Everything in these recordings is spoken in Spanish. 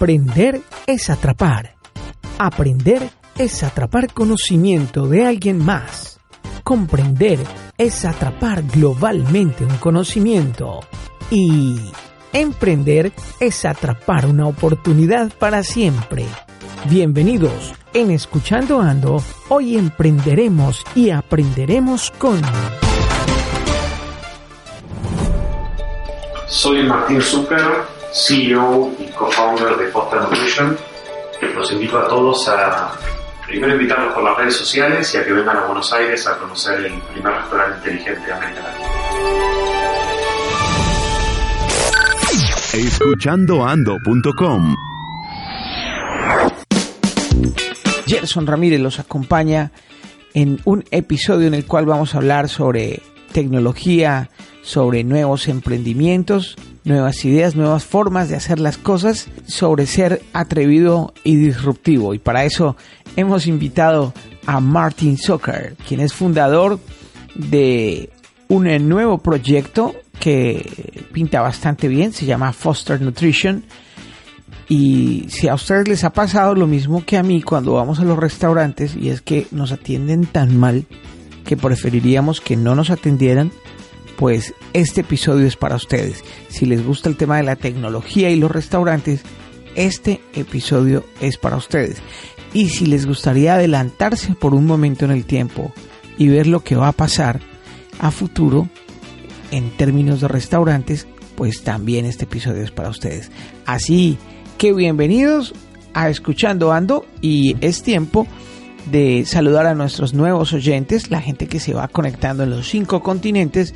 Emprender es atrapar. Aprender es atrapar conocimiento de alguien más. Comprender es atrapar globalmente un conocimiento. Y emprender es atrapar una oportunidad para siempre. Bienvenidos en Escuchando Ando. Hoy emprenderemos y aprenderemos con... Soy Martín CEO y co-founder de Foster Nutrition. Los invito a todos a primero invitarlos por las redes sociales y a que vengan a Buenos Aires a conocer el primer restaurante inteligente de América Latina. escuchandoando.com Gerson Ramírez los acompaña en un episodio en el cual vamos a hablar sobre tecnología, sobre nuevos emprendimientos, nuevas ideas, nuevas formas de hacer las cosas, sobre ser atrevido y disruptivo. Y para eso hemos invitado a Martin Zucker, quien es fundador de un nuevo proyecto que pinta bastante bien, se llama Foster Nutrition. Y si a ustedes les ha pasado lo mismo que a mí cuando vamos a los restaurantes y es que nos atienden tan mal que preferiríamos que no nos atendieran, pues este episodio es para ustedes. Si les gusta el tema de la tecnología y los restaurantes, este episodio es para ustedes. Y si les gustaría adelantarse por un momento en el tiempo y ver lo que va a pasar a futuro en términos de restaurantes, pues también este episodio es para ustedes. Así que bienvenidos a Escuchando Ando y es tiempo de saludar a nuestros nuevos oyentes, la gente que se va conectando en los cinco continentes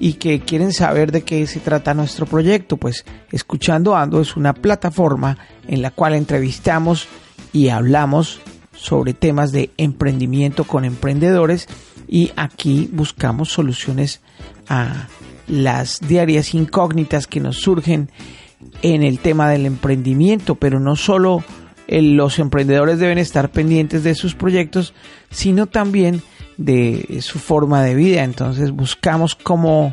y que quieren saber de qué se trata nuestro proyecto. Pues Escuchando Ando es una plataforma en la cual entrevistamos y hablamos sobre temas de emprendimiento con emprendedores y aquí buscamos soluciones a las diarias incógnitas que nos surgen en el tema del emprendimiento, pero no solo los emprendedores deben estar pendientes de sus proyectos, sino también de su forma de vida. Entonces buscamos cómo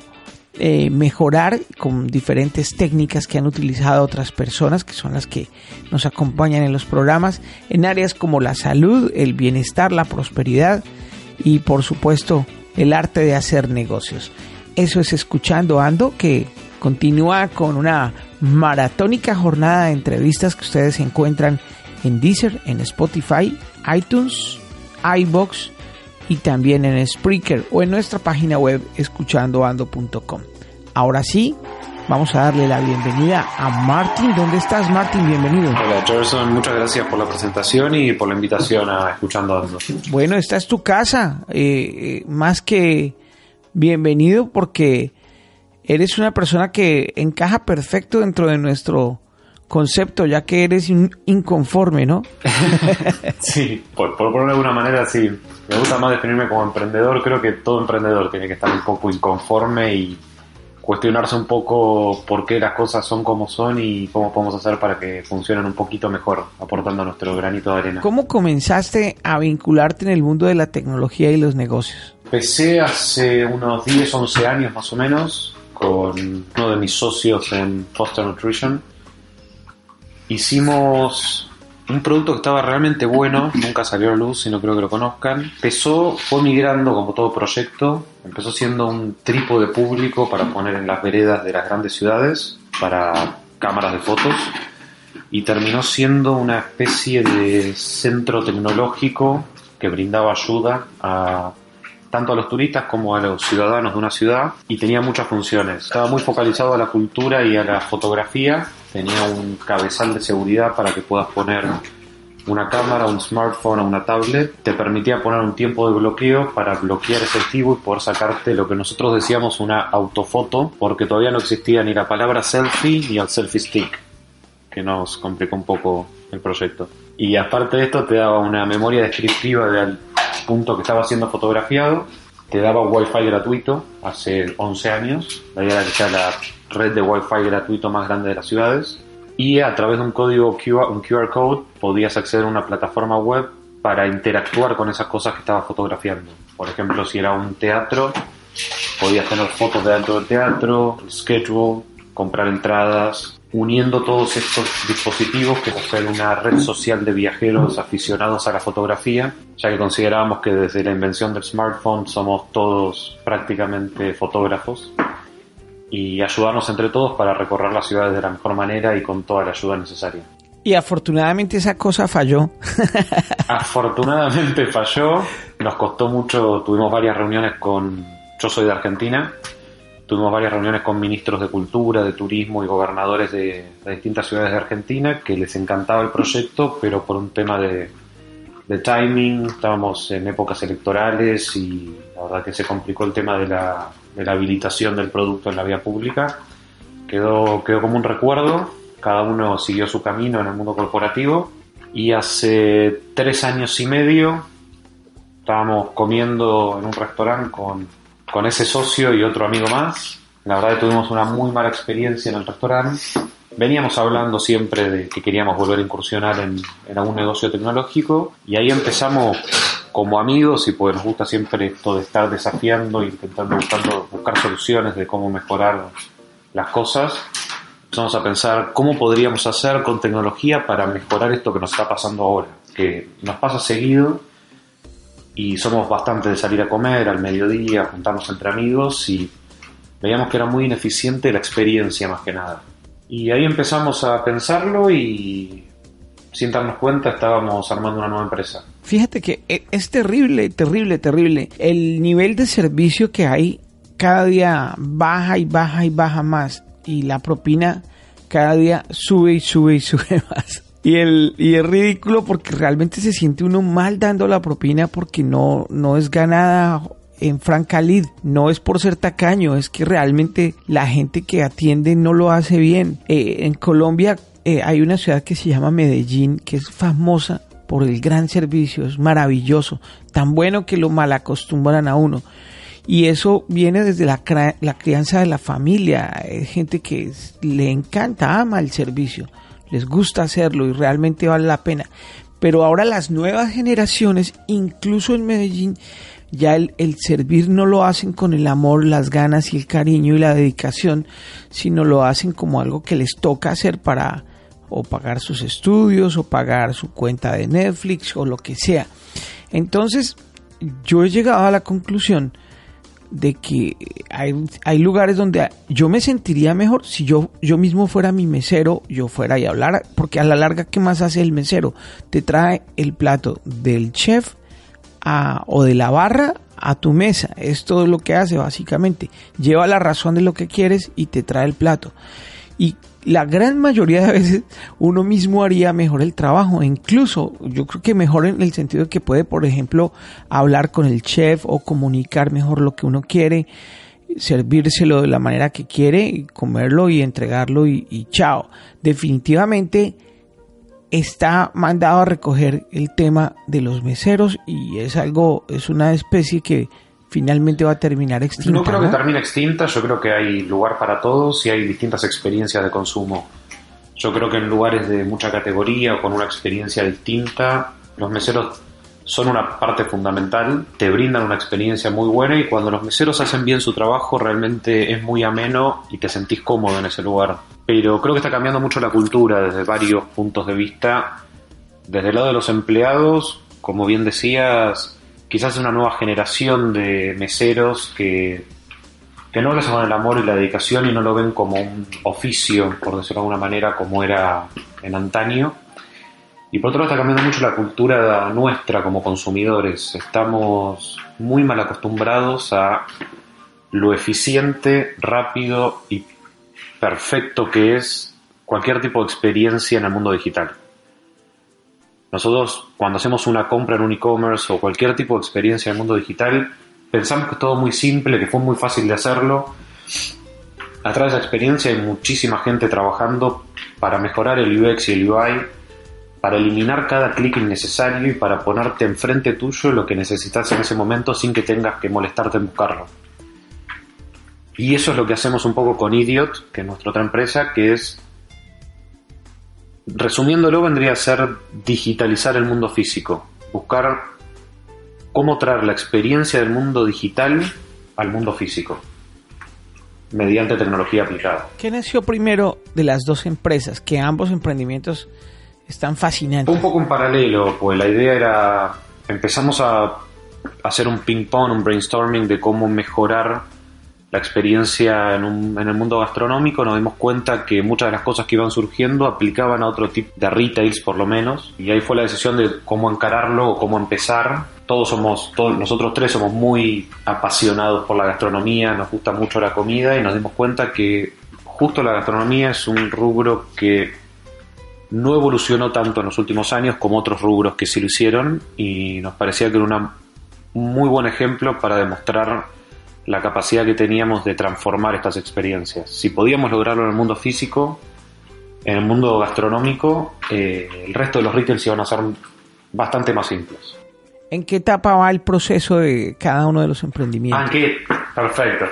eh, mejorar con diferentes técnicas que han utilizado otras personas, que son las que nos acompañan en los programas, en áreas como la salud, el bienestar, la prosperidad y por supuesto el arte de hacer negocios. Eso es escuchando Ando, que continúa con una maratónica jornada de entrevistas que ustedes encuentran en Deezer, en Spotify, iTunes, iBox y también en Spreaker o en nuestra página web escuchandoando.com. Ahora sí, vamos a darle la bienvenida a Martin. ¿Dónde estás, Martin? Bienvenido. Hola, Gerson. Muchas gracias por la presentación y por la invitación a Escuchando Ando. Bueno, esta es tu casa. Eh, eh, más que bienvenido porque eres una persona que encaja perfecto dentro de nuestro concepto, ya que eres un inconforme, ¿no? sí, por, por ponerlo de alguna manera, sí. Me gusta más definirme como emprendedor. Creo que todo emprendedor tiene que estar un poco inconforme y cuestionarse un poco por qué las cosas son como son y cómo podemos hacer para que funcionen un poquito mejor, aportando nuestro granito de arena. ¿Cómo comenzaste a vincularte en el mundo de la tecnología y los negocios? Empecé hace unos 10, 11 años más o menos con uno de mis socios en Foster Nutrition hicimos un producto que estaba realmente bueno, nunca salió a luz y no creo que lo conozcan. Empezó, fue migrando como todo proyecto, empezó siendo un trípode público para poner en las veredas de las grandes ciudades, para cámaras de fotos, y terminó siendo una especie de centro tecnológico que brindaba ayuda a tanto a los turistas como a los ciudadanos de una ciudad y tenía muchas funciones. Estaba muy focalizado a la cultura y a la fotografía, tenía un cabezal de seguridad para que puedas poner una cámara, un smartphone o una tablet, te permitía poner un tiempo de bloqueo para bloquear ese archivo y poder sacarte lo que nosotros decíamos una autofoto, porque todavía no existía ni la palabra selfie ni el selfie stick, que nos complicó un poco el proyecto. Y aparte de esto te daba una memoria descriptiva del punto que estaba siendo fotografiado, te daba wifi gratuito hace 11 años, era la red de wifi gratuito más grande de las ciudades, y a través de un código QR, un QR code podías acceder a una plataforma web para interactuar con esas cosas que estabas fotografiando. Por ejemplo, si era un teatro, podías tener fotos de dentro del teatro, schedule, comprar entradas, uniendo todos estos dispositivos que ser una red social de viajeros aficionados a la fotografía, ya que considerábamos que desde la invención del smartphone somos todos prácticamente fotógrafos y ayudarnos entre todos para recorrer las ciudades de la mejor manera y con toda la ayuda necesaria. Y afortunadamente esa cosa falló. afortunadamente falló, nos costó mucho, tuvimos varias reuniones con, yo soy de Argentina, tuvimos varias reuniones con ministros de cultura, de turismo y gobernadores de, distintas ciudades de Argentina que les encantaba el proyecto, pero por un tema de, de timing, estábamos en épocas electorales y la verdad que se complicó el tema de la, de la habilitación del producto en la vía pública. Quedó, quedó como un recuerdo, cada uno siguió su camino en el mundo corporativo y hace tres años y medio estábamos comiendo en un restaurante con, con ese socio y otro amigo más. La verdad que tuvimos una muy mala experiencia en el restaurante. Veníamos hablando siempre de que queríamos volver a incursionar en, en algún negocio tecnológico y ahí empezamos como amigos y pues nos gusta siempre esto de estar desafiando, intentando buscando, buscar soluciones de cómo mejorar las cosas. Empezamos a pensar cómo podríamos hacer con tecnología para mejorar esto que nos está pasando ahora, que nos pasa seguido y somos bastante de salir a comer al mediodía, juntarnos entre amigos y veíamos que era muy ineficiente la experiencia más que nada. Y ahí empezamos a pensarlo y sin darnos cuenta estábamos armando una nueva empresa. Fíjate que e, es terrible, terrible, terrible. El nivel de servicio que hay cada día baja y baja y baja más. Y la propina cada día sube y sube y sube más. Y, el, y es ridículo porque realmente se siente uno mal dando la propina porque no, no es ganada en franca lid. No es por ser tacaño, es que realmente la gente que atiende no lo hace bien. Eh, en Colombia eh, hay una ciudad que se llama Medellín, que es famosa por el gran servicio, es maravilloso, tan bueno que lo malacostumbran a uno. Y eso viene desde la, la crianza de la familia, es gente que le encanta, ama el servicio, les gusta hacerlo y realmente vale la pena. Pero ahora las nuevas generaciones, incluso en Medellín, ya el, el, servir no lo hacen con el amor, las ganas y el cariño y la dedicación, sino lo hacen como algo que les toca hacer para, o pagar sus estudios o pagar su cuenta de Netflix o lo que sea. Entonces yo he llegado a la conclusión de que hay, hay, lugares donde yo me sentiría mejor si yo, yo mismo fuera mi mesero, yo fuera y hablara, porque a la larga, ¿qué más hace el mesero? Te trae el plato del chef o de la barra a tu mesa, es todo lo que hace básicamente, lleva la razón de lo que quieres y te trae el plato. Y la gran mayoría de veces uno mismo haría mejor el trabajo, incluso yo creo que mejor en el sentido de que puede, por ejemplo, hablar con el chef o comunicar mejor lo que uno quiere, servírselo de la manera que quiere, comerlo y entregarlo y, y chao. Definitivamente está mandado a recoger el tema de los meseros y es algo, es una especie que finalmente va a terminar extinta. No creo que termine extinta, yo creo que hay lugar para todos y hay distintas experiencias de consumo. Yo creo que en lugares de mucha categoría o con una experiencia distinta, los meseros son una parte fundamental, te brindan una experiencia muy buena y cuando los meseros hacen bien su trabajo realmente es muy ameno y te sentís cómodo en ese lugar. Pero creo que está cambiando mucho la cultura desde varios puntos de vista. Desde el lado de los empleados, como bien decías, quizás una nueva generación de meseros que, no hacen con el amor y la dedicación y no lo ven como un oficio, por decirlo de alguna manera, como era en antaño. Y por otro lado está cambiando mucho la cultura nuestra como consumidores. Estamos muy mal acostumbrados a lo eficiente, rápido y perfecto que es cualquier tipo de experiencia en el mundo digital. Nosotros cuando hacemos una compra en un e-commerce o cualquier tipo de experiencia en el mundo digital, pensamos que es todo muy simple, que fue muy fácil de hacerlo. Atrás de esa experiencia hay muchísima gente trabajando para mejorar el UX y el UI, para eliminar cada clic innecesario y para ponerte enfrente tuyo lo que necesitas en ese momento sin que tengas que molestarte en buscarlo. Y eso es lo que hacemos un poco con Idiot, que es nuestra otra empresa, que es Resumiéndolo, vendría a ser digitalizar el mundo físico, buscar cómo traer la experiencia del mundo digital al mundo físico. mediante tecnología aplicada. ¿Qué nació primero de las dos empresas? Que ambos emprendimientos están fascinantes. Un poco en paralelo, pues la idea era, empezamos a hacer un ping-pong, un brainstorming de cómo mejorar la experiencia en, un- en el mundo gastronómico, nos dimos cuenta que muchas de las cosas que iban surgiendo aplicaban a otro tipo de retails por lo menos, y ahí fue la decisión de cómo encararlo o cómo empezar. Todos somos, todos, nosotros tres somos muy apasionados por la gastronomía, nos gusta mucho la comida y nos dimos cuenta que justo la gastronomía es un rubro que no evolucionó tanto en los últimos años como otros rubros que sí lo hicieron y nos parecía que era un muy buen ejemplo para demostrar la capacidad que teníamos de transformar estas experiencias. Si podíamos lograrlo en el mundo físico, en el mundo gastronómico, eh, el resto de los retails iban a ser bastante más simples. ¿En qué etapa va el proceso de cada uno de los emprendimientos? Ah, ¿en qué? Perfecto.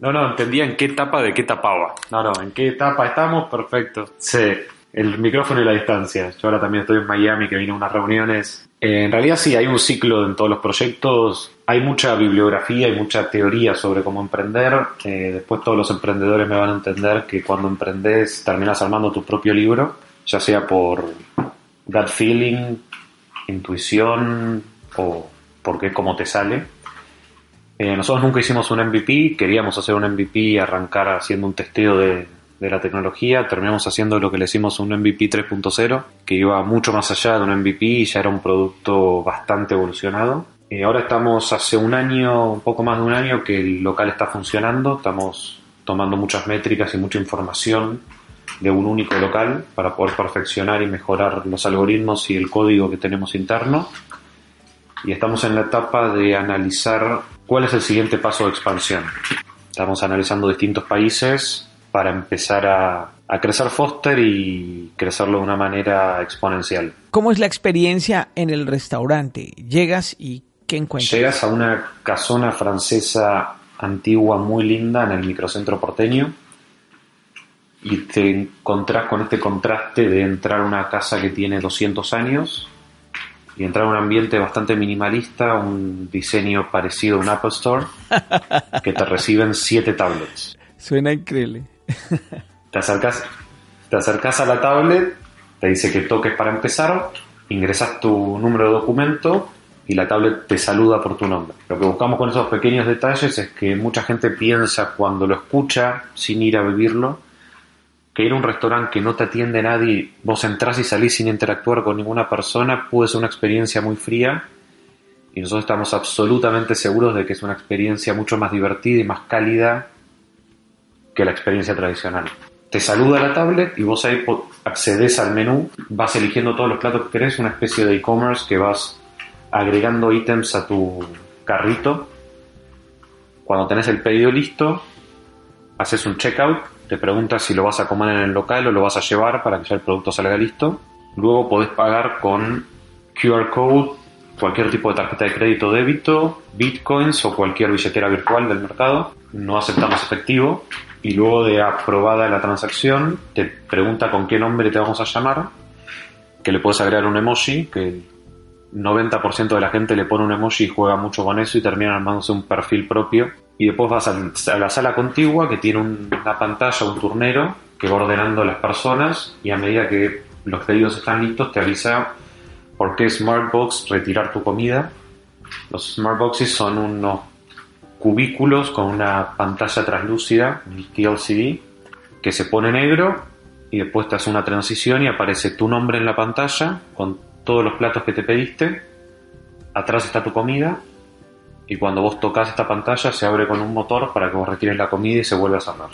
No, no, entendía en qué etapa de qué tapaba. No, no, en qué etapa estamos, perfecto. Sí, el micrófono y la distancia. Yo ahora también estoy en Miami, que vine a unas reuniones. Eh, en realidad sí, hay un ciclo en todos los proyectos. Hay mucha bibliografía y mucha teoría sobre cómo emprender. Después todos los emprendedores me van a entender que cuando emprendes terminas armando tu propio libro, ya sea por gut feeling, intuición o porque es como te sale. Eh, nosotros nunca hicimos un MVP, queríamos hacer un MVP y arrancar haciendo un testeo de, de la tecnología. Terminamos haciendo lo que le hicimos un MVP 3.0, que iba mucho más allá de un MVP y ya era un producto bastante evolucionado. Eh, ahora estamos hace un año, un poco más de un año, que el local está funcionando. Estamos tomando muchas métricas y mucha información de un único local para poder perfeccionar y mejorar los algoritmos y el código que tenemos interno y estamos en la etapa de analizar cuál es el siguiente paso de expansión. Estamos analizando distintos países para empezar a, a crecer Foster y crecerlo de una manera exponencial. ¿Cómo es la experiencia en el restaurante? Llegas y ¿qué encuentras? Llegas a una casona francesa antigua muy linda en el microcentro porteño y te encontrás con este contraste de entrar a una casa que tiene 200 años y entrar a un ambiente bastante minimalista, un diseño parecido a un Apple Store, que te reciben siete tablets. Suena increíble. Te acercas, te acercas a la tablet, te dice que toques para empezar, ingresas tu número de documento y la tablet te saluda por tu nombre. Lo que buscamos con esos pequeños detalles es que mucha gente piensa cuando lo escucha, sin ir a vivirlo, que ir a un restaurante que no te atiende nadie, vos entrás y salís sin interactuar con ninguna persona, puede ser una experiencia muy fría y nosotros estamos absolutamente seguros de que es una experiencia mucho más divertida y más cálida que la experiencia tradicional. Te saluda la tablet y vos ahí accedes al menú, vas eligiendo todos los platos que querés, una especie de e-commerce que vas agregando ítems a tu carrito. Cuando tenés el pedido listo, haces un checkout, te preguntas si lo vas a comer en el local o lo vas a llevar para que ya el producto salga listo. Luego podés pagar con QR code, cualquier tipo de tarjeta de crédito o débito, bitcoins o cualquier billetera virtual del mercado. No aceptamos efectivo. Y luego de aprobada la transacción, te pregunta con qué nombre te vamos a llamar, que le puedes agregar un emoji, que el 90% de la gente le pone un emoji y juega mucho con eso y termina armándose un perfil propio. Y después vas a la sala contigua que tiene un- una pantalla, un turnero, que va ordenando las personas y a medida que los pedidos están listos te avisa por qué Smartbox retirar tu comida. Los Smartboxes son unos cubículos con una pantalla translúcida, TLCD, que se pone negro y después te hace una transición y aparece tu nombre en la pantalla con todos los platos que te pediste. Atrás está tu comida y cuando vos tocas esta pantalla se abre con un motor para que vos retires la comida y se vuelva a cerrar.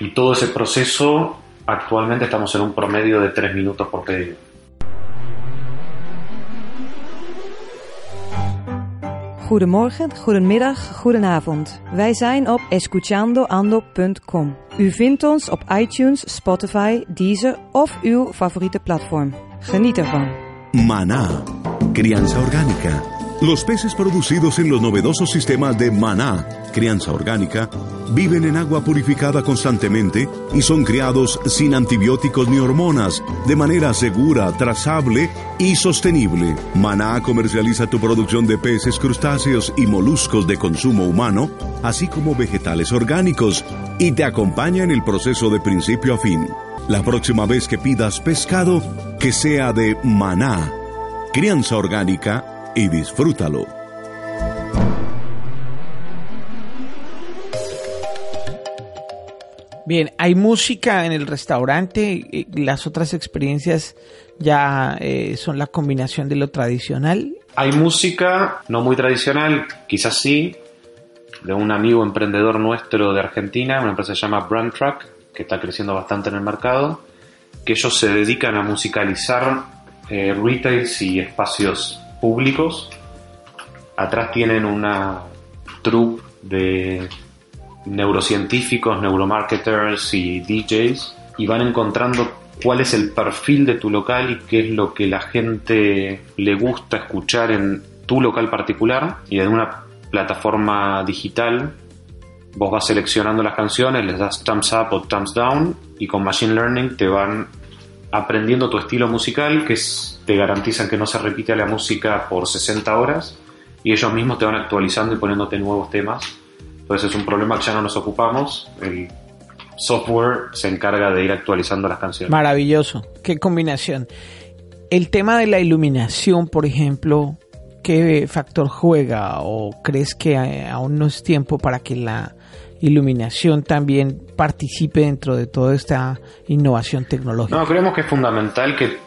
Y todo ese proceso actualmente estamos en un promedio de 3 minutos por pedido. Goedemorgen, goedemiddag, goedenavond. Wij zijn op escuchandoando.com. U vindt ons op iTunes, Spotify, Deezer of uw favoriete platform. Geniet ervan. Maná, crianza orgánica. Los peces producidos en los novedosos sistemas de maná, crianza orgánica, viven en agua purificada constantemente y son criados sin antibióticos ni hormonas, de manera segura, trazable y sostenible. Maná comercializa tu producción de peces, crustáceos y moluscos de consumo humano, así como vegetales orgánicos, y te acompaña en el proceso de principio a fin. La próxima vez que pidas pescado, que sea de maná, crianza orgánica, y disfrútalo. Bien, hay música en el restaurante, las otras experiencias ya eh, son la combinación de lo tradicional. Hay música, no muy tradicional, quizás sí, de un amigo emprendedor nuestro de Argentina, una empresa que se llama Brand Track, que está creciendo bastante en el mercado, que ellos se dedican a musicalizar eh, retails y espacios públicos. Atrás tienen una troupe de neurocientíficos, neuromarketers y DJs y van encontrando cuál es el perfil de tu local y qué es lo que la gente le gusta escuchar en tu local particular y en una plataforma digital vos vas seleccionando las canciones, les das thumbs up o thumbs down y con machine learning te van aprendiendo tu estilo musical, que te garantizan que no se repite la música por 60 horas, y ellos mismos te van actualizando y poniéndote nuevos temas. Entonces es un problema que ya no nos ocupamos. El software se encarga de ir actualizando las canciones. Maravilloso, qué combinación. El tema de la iluminación, por ejemplo, ¿qué factor juega o crees que aún no es tiempo para que la iluminación también participe dentro de toda esta innovación tecnológica? No, creemos que es fundamental que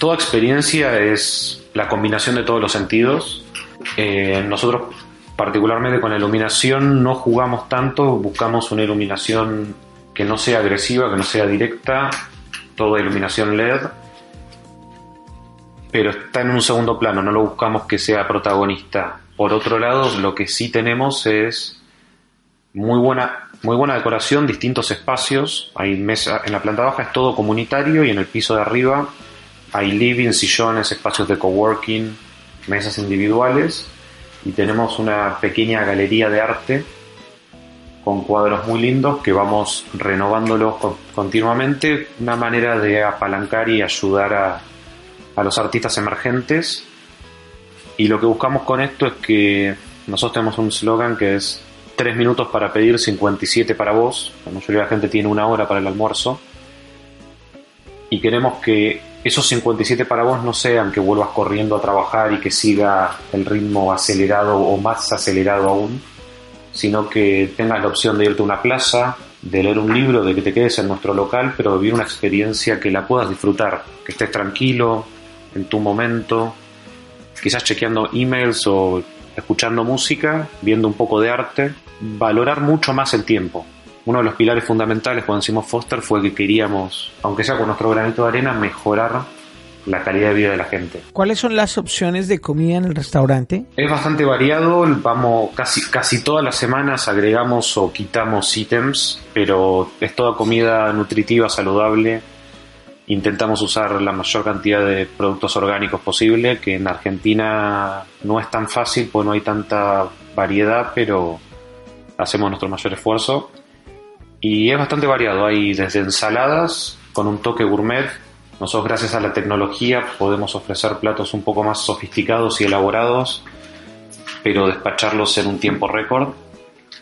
toda experiencia es la combinación de todos los sentidos. Eh, nosotros particularmente con la iluminación no jugamos tanto, buscamos una iluminación que no sea agresiva, que no sea directa, toda iluminación LED, pero está en un segundo plano, no lo buscamos que sea protagonista. Por otro lado, lo que sí tenemos es muy buena, muy buena decoración, distintos espacios. Hay mesa, en la planta baja es todo comunitario y en el piso de arriba hay living, sillones, espacios de coworking, mesas individuales y tenemos una pequeña galería de arte con cuadros muy lindos que vamos renovándolos continuamente, una manera de apalancar y ayudar a, a los artistas emergentes. Y lo que buscamos con esto es que nosotros tenemos un slogan que es 3 minutos para pedir, 57 para vos. La mayoría de la gente tiene una hora para el almuerzo. Y queremos que esos 57 para vos no sean que vuelvas corriendo a trabajar y que siga el ritmo acelerado o más acelerado aún, sino que tengas la opción de irte a una plaza, de leer un libro, de que te quedes en nuestro local, pero vivir una experiencia que la puedas disfrutar, que estés tranquilo, en tu momento, quizás chequeando emails o escuchando música, viendo un poco de arte, valorar mucho más el tiempo. Uno de los pilares fundamentales cuando hicimos Foster fue que queríamos, aunque sea con nuestro granito de arena, mejorar la calidad de vida de la gente. ¿Cuáles son las opciones de comida en el restaurante? Es bastante variado, vamos casi casi todas las semanas agregamos o quitamos ítems, pero es toda comida nutritiva, saludable. Intentamos usar la mayor cantidad de productos orgánicos posible, que en Argentina no es tan fácil, pues no hay tanta variedad, pero hacemos nuestro mayor esfuerzo. Y es bastante variado, hay desde ensaladas con un toque gourmet. Nosotros gracias a la tecnología podemos ofrecer platos un poco más sofisticados y elaborados, pero despacharlos en un tiempo récord.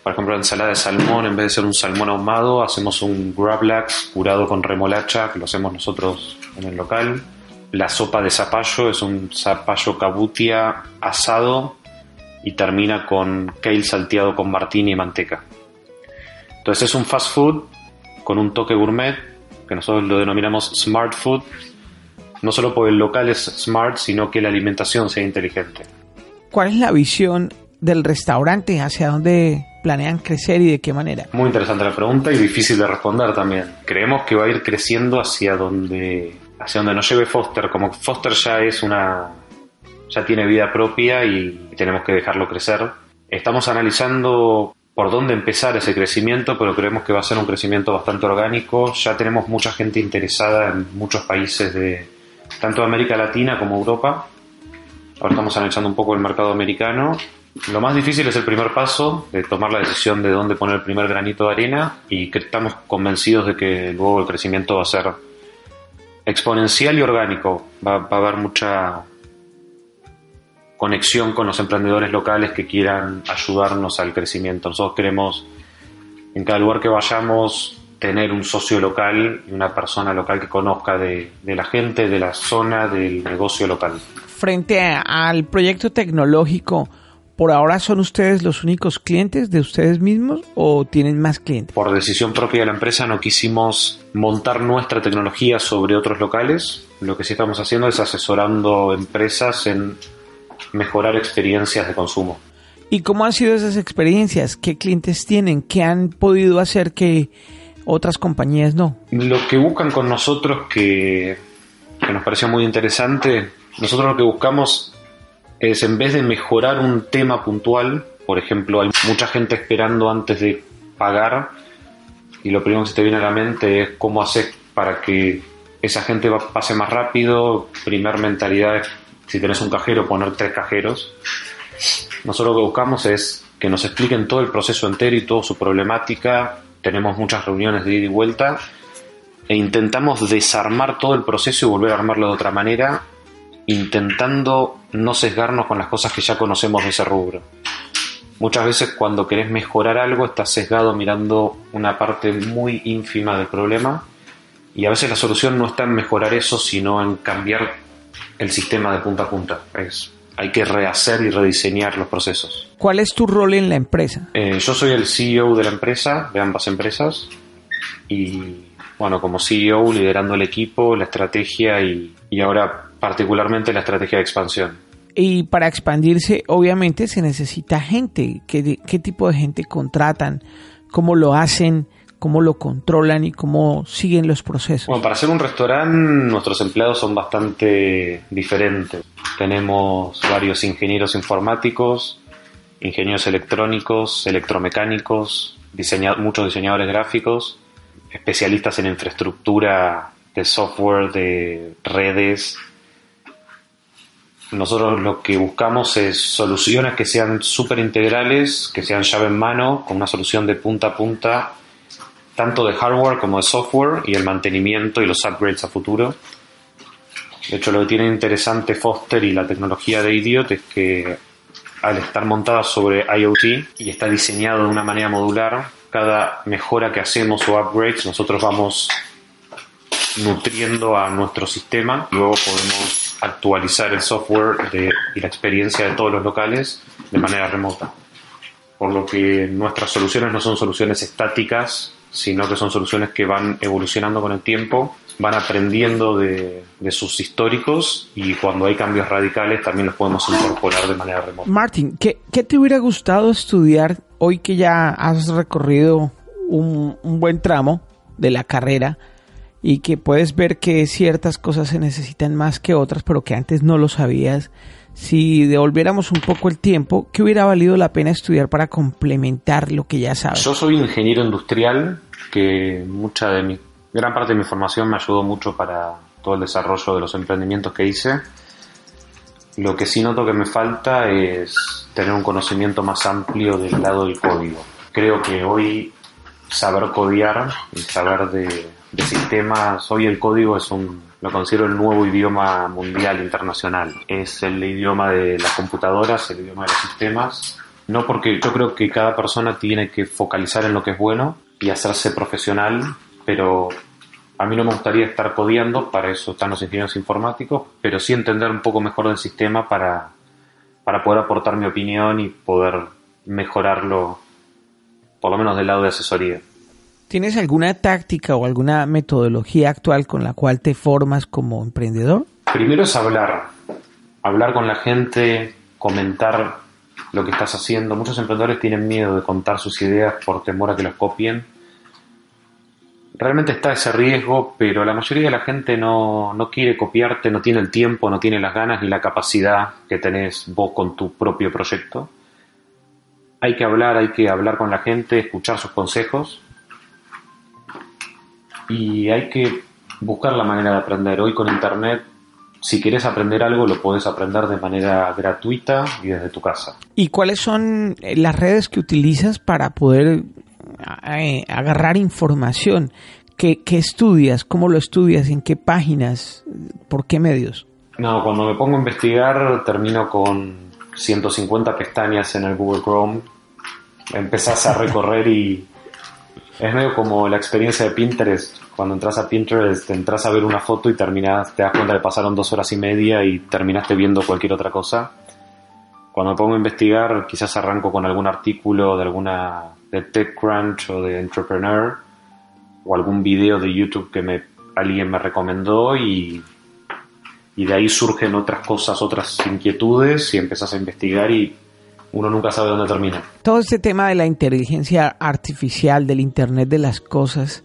Por ejemplo, la ensalada de salmón, en vez de ser un salmón ahumado, hacemos un gravlax curado con remolacha, que lo hacemos nosotros en el local. La sopa de zapallo es un zapallo cabutia asado y termina con kale salteado con martini y manteca. Entonces es un fast food con un toque gourmet, que nosotros lo denominamos smart food, no solo porque el local es smart, sino que la alimentación sea inteligente. ¿Cuál es la visión del restaurante? ¿Hacia dónde planean crecer y de qué manera? Muy interesante la pregunta y difícil de responder también. Creemos que va a ir creciendo hacia donde, hacia donde nos lleve Foster. Como Foster ya es una, ya tiene vida propia y tenemos que dejarlo crecer. Estamos analizando por dónde empezar ese crecimiento, pero creemos que va a ser un crecimiento bastante orgánico. Ya tenemos mucha gente interesada en muchos países de tanto América Latina como Europa. Ahora estamos analizando un poco el mercado americano. Lo más difícil es el primer paso, de tomar la decisión de dónde poner el primer granito de arena y que estamos convencidos de que luego el crecimiento va a ser exponencial y orgánico. Va, a haber mucha conexión con los emprendedores locales que quieran ayudarnos al crecimiento. Nosotros queremos en cada lugar que vayamos tener un socio local y una persona local que conozca de, de la gente, de la zona, del negocio local. Frente al proyecto tecnológico, ¿por ahora son ustedes los únicos clientes de ustedes mismos o tienen más clientes? Por decisión propia de la empresa no quisimos montar nuestra tecnología sobre otros locales. Lo que sí estamos haciendo es asesorando empresas en mejorar experiencias de consumo. ¿Y cómo han sido esas experiencias? ¿Qué clientes tienen? ¿Qué han podido hacer que otras compañías no? Lo que buscan con nosotros que, que nos pareció muy interesante, nosotros lo que buscamos es en vez de mejorar un tema puntual, por ejemplo, hay mucha gente esperando antes de pagar y lo primero que se te viene a la mente es cómo hacer para que esa gente pase más rápido. Primer mentalidad es, si tenés un cajero, poner tres cajeros. Nosotros lo que buscamos es que nos expliquen todo el proceso entero y toda su problemática. Tenemos muchas reuniones de ida y vuelta e intentamos desarmar todo el proceso y volver a armarlo de otra manera, intentando no sesgarnos con las cosas que ya conocemos de ese rubro. Muchas veces cuando querés mejorar algo estás sesgado mirando una parte muy ínfima del problema y a veces la solución no está en mejorar eso, sino en cambiar el sistema de punta a punta. Es, hay que rehacer y rediseñar los procesos. ¿Cuál es tu rol en la empresa? Eh, yo soy el CEO de la empresa, de ambas empresas, y bueno, como CEO liderando el equipo, la estrategia y, y ahora particularmente la estrategia de expansión. Y para expandirse, obviamente se necesita gente. ¿Qué, qué tipo de gente contratan? ¿Cómo lo hacen? ¿Cómo lo controlan? ¿Y cómo siguen los procesos? Bueno, para hacer un restaurante nuestros empleados son bastante diferentes. Tenemos varios ingenieros informáticos, ingenieros electrónicos, electromecánicos, diseña- muchos diseñadores gráficos, especialistas en infraestructura de software, de redes. Nosotros lo que buscamos es soluciones que sean súper integrales, que sean llave en mano, con una solución de punta a punta tanto de hardware como de software y el mantenimiento y los upgrades a futuro. De hecho, lo que tiene interesante Foster y la tecnología de Idiot es que al estar montada sobre IoT y está diseñado de una manera modular, cada mejora que hacemos o upgrades, nosotros vamos nutriendo a nuestro sistema luego podemos actualizar el software y la experiencia de todos los locales de manera remota. Por lo que nuestras soluciones no son soluciones estáticas, sino que son soluciones que van evolucionando con el tiempo, van aprendiendo de, sus históricos y cuando hay cambios radicales también los podemos incorporar de manera remota. Martin, ¿qué, te hubiera gustado estudiar hoy que ya has recorrido un buen tramo de la carrera y que puedes ver que ciertas cosas se necesitan más que otras, pero que antes no lo sabías? Si devolviéramos un poco el tiempo, ¿qué hubiera valido la pena estudiar para complementar lo que ya sabes? Yo soy ingeniero industrial, que mucha de mi, gran parte de mi formación me ayudó mucho para todo el desarrollo de los emprendimientos que hice. Lo que sí noto que me falta es tener un conocimiento más amplio del lado del código. Creo que hoy saber codear y saber de, de sistemas, hoy el código es un, lo considero el nuevo idioma mundial internacional. Es el idioma de las computadoras, el idioma de los sistemas. No porque yo creo que cada persona tiene que focalizar en lo que es bueno y hacerse profesional, pero a mí no me gustaría estar codeando, para eso están los ingenieros informáticos, pero sí entender un poco mejor del sistema para, para poder aportar mi opinión y poder mejorarlo, por lo menos del lado de asesoría. ¿Tienes alguna táctica o alguna metodología actual con la cual te formas como emprendedor? Primero es hablar, hablar con la gente, comentar lo que estás haciendo. Muchos emprendedores tienen miedo de contar sus ideas por temor a que los copien. Realmente está ese riesgo, pero la mayoría de la gente no, no quiere copiarte, no tiene el tiempo, no tiene las ganas ni la capacidad que tenés vos con tu propio proyecto. Hay que hablar, hay que hablar con la gente, escuchar sus consejos y hay que buscar la manera de aprender. Hoy con internet si quieres aprender algo lo puedes aprender de manera gratuita y desde tu casa. ¿Y cuáles son eh, las redes que utilizas para poder eh, agarrar información? ¿Qué, ¿Qué, estudias? ¿Cómo lo estudias? ¿En qué páginas? ¿Por qué medios? No, cuando me pongo a investigar termino con 150 pestañas en el Google Chrome. Empezás a recorrer y es medio como la experiencia de Pinterest. Cuando entras a Pinterest, entras a ver una foto y terminas, te das cuenta que pasaron dos horas y media y terminaste viendo cualquier otra cosa. Cuando me pongo a investigar, quizás arranco con algún artículo de alguna de TechCrunch o de Entrepreneur o algún video de YouTube que me, alguien me recomendó y, y de ahí surgen otras cosas, otras inquietudes y empezás a investigar y uno nunca sabe dónde termina. Todo este tema de la inteligencia artificial, del Internet de las Cosas,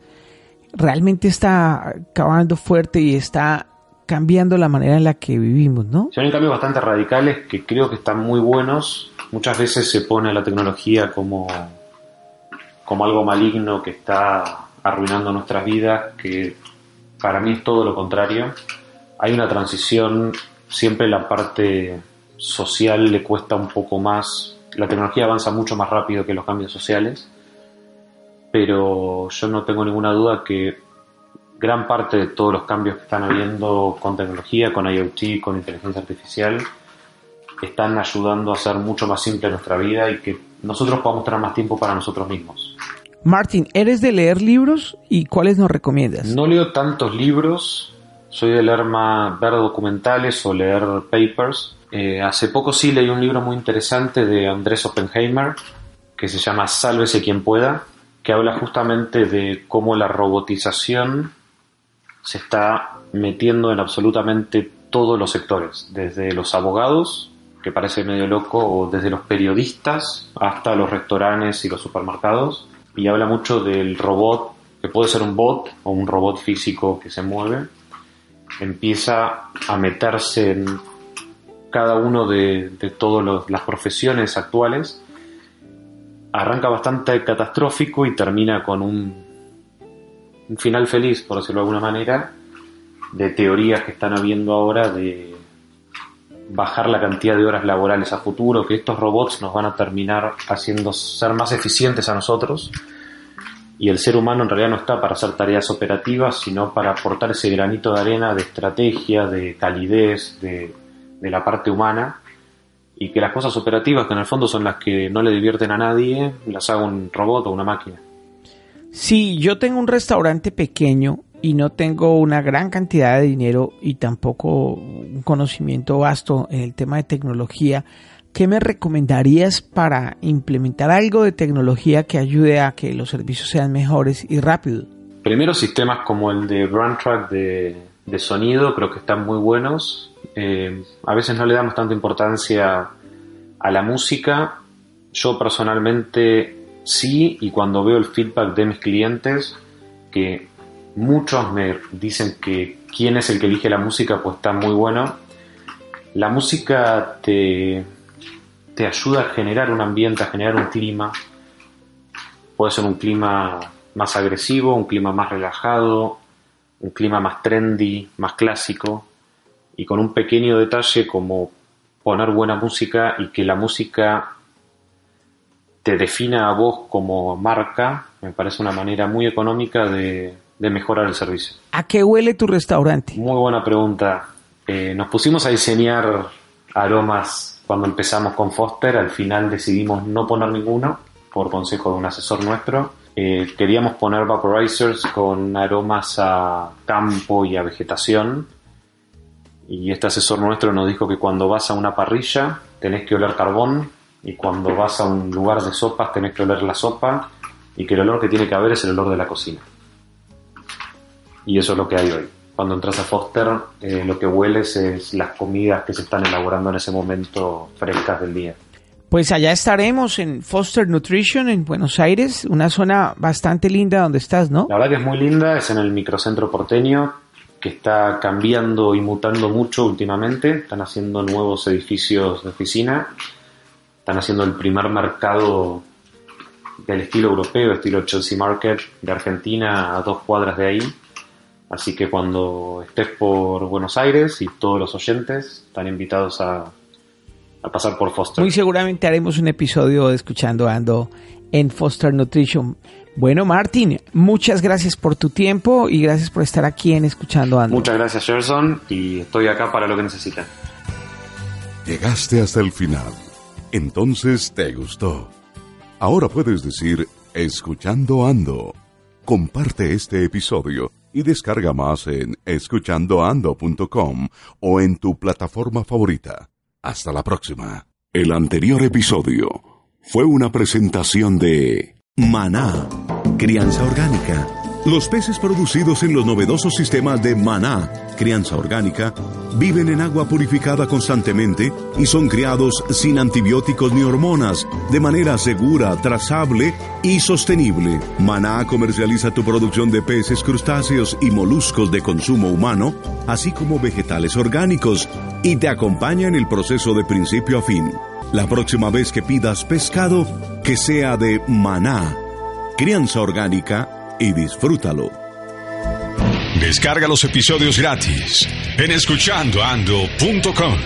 realmente está acabando fuerte y está cambiando la manera en la que vivimos, ¿no? Hay cambios bastante radicales que creo que están muy buenos. Muchas veces se pone a la tecnología como, como algo maligno que está arruinando nuestras vidas, que para mí es todo lo contrario. Hay una transición, siempre la parte social le cuesta un poco más, la tecnología avanza mucho más rápido que los cambios sociales, pero yo no tengo ninguna duda que gran parte de todos los cambios que están habiendo con tecnología, con IoT, con inteligencia artificial, están ayudando a hacer mucho más simple nuestra vida y que nosotros podamos tener más tiempo para nosotros mismos. Martín, ¿eres de leer libros y cuáles nos recomiendas? No leo tantos libros, soy de leer más, ver documentales o leer papers. Eh, hace poco sí leí un libro muy interesante de Andrés Oppenheimer que se llama Sálvese quien pueda, que habla justamente de cómo la robotización se está metiendo en absolutamente todos los sectores, desde los abogados, que parece medio loco, o desde los periodistas hasta los restaurantes y los supermercados, y habla mucho del robot, que puede ser un bot o un robot físico que se mueve, empieza a meterse en cada uno de, todas las profesiones actuales, arranca bastante catastrófico y termina con un, un final feliz, por decirlo de alguna manera, de teorías que están habiendo ahora de bajar la cantidad de horas laborales a futuro, que estos robots nos van a terminar haciendo ser más eficientes a nosotros y el ser humano en realidad no está para hacer tareas operativas, sino para aportar ese granito de arena de estrategia, de calidez, de, de la parte humana y que las cosas operativas, que en el fondo son las que no le divierten a nadie, las haga un robot o una máquina. Sí, yo tengo un restaurante pequeño y no tengo una gran cantidad de dinero y tampoco un conocimiento vasto en el tema de tecnología, ¿qué me recomendarías para implementar algo de tecnología que ayude a que los servicios sean mejores y rápidos? Primero, sistemas como el de Runtrack de, de sonido creo que están muy buenos. Eh, a veces no le damos tanta importancia a la música. Yo personalmente sí, y cuando veo el feedback de mis clientes, que muchos me dicen que quién es el que elige la música, pues está muy bueno. La música te, te ayuda a generar un ambiente, a generar un clima. Puede ser un clima más agresivo, un clima más relajado, un clima más trendy, más clásico, y con un pequeño detalle como poner buena música y que la música te defina a vos como marca, me parece una manera muy económica de, mejorar el servicio. ¿A qué huele tu restaurante? Muy buena pregunta. Eh, nos pusimos a diseñar aromas cuando empezamos con Foster, al final decidimos no poner ninguno, por consejo de un asesor nuestro. Eh, queríamos poner vaporizers con aromas a campo y a vegetación. Y este asesor nuestro nos dijo que cuando vas a una parrilla tenés que oler carbón y cuando vas a un lugar de sopas tenés que oler la sopa y que el olor que tiene que haber es el olor de la cocina. Y eso es lo que hay hoy cuando entras a Foster, eh, lo que hueles es las comidas que se están elaborando en ese momento frescas del día. Pues allá estaremos en Foster Nutrition en Buenos Aires, una zona bastante linda donde estás, ¿no? La verdad que es muy linda, es en el microcentro porteño, que está cambiando y mutando mucho últimamente. Están haciendo nuevos edificios de oficina, están haciendo el primer mercado del estilo europeo, estilo Chelsea Market de Argentina, a dos cuadras de ahí Así que cuando estés por Buenos Aires y todos los oyentes están invitados a, a pasar por Foster. Muy seguramente haremos un episodio de Escuchando Ando en Foster Nutrition. Bueno, Martín, muchas gracias por tu tiempo y gracias por estar aquí en Escuchando Ando. Muchas gracias, Gerson, y estoy acá para lo que necesiten. Llegaste hasta el final. Entonces te gustó. Ahora puedes decir, Escuchando Ando. Comparte este episodio y descarga más en escuchandoando.com o en tu plataforma favorita. Hasta la próxima. El anterior episodio fue una presentación de Maná, crianza orgánica. Los peces producidos en los novedosos sistemas de Maná, crianza orgánica, viven en agua purificada constantemente y son criados sin antibióticos ni hormonas, de manera segura, trazable y sostenible. Maná comercializa tu producción de peces, crustáceos y moluscos de consumo humano, así como vegetales orgánicos, y te acompaña en el proceso de principio a fin. La próxima vez que pidas pescado, que sea de Maná, crianza orgánica, y disfrútalo. Descarga los episodios gratis en escuchandoando.com.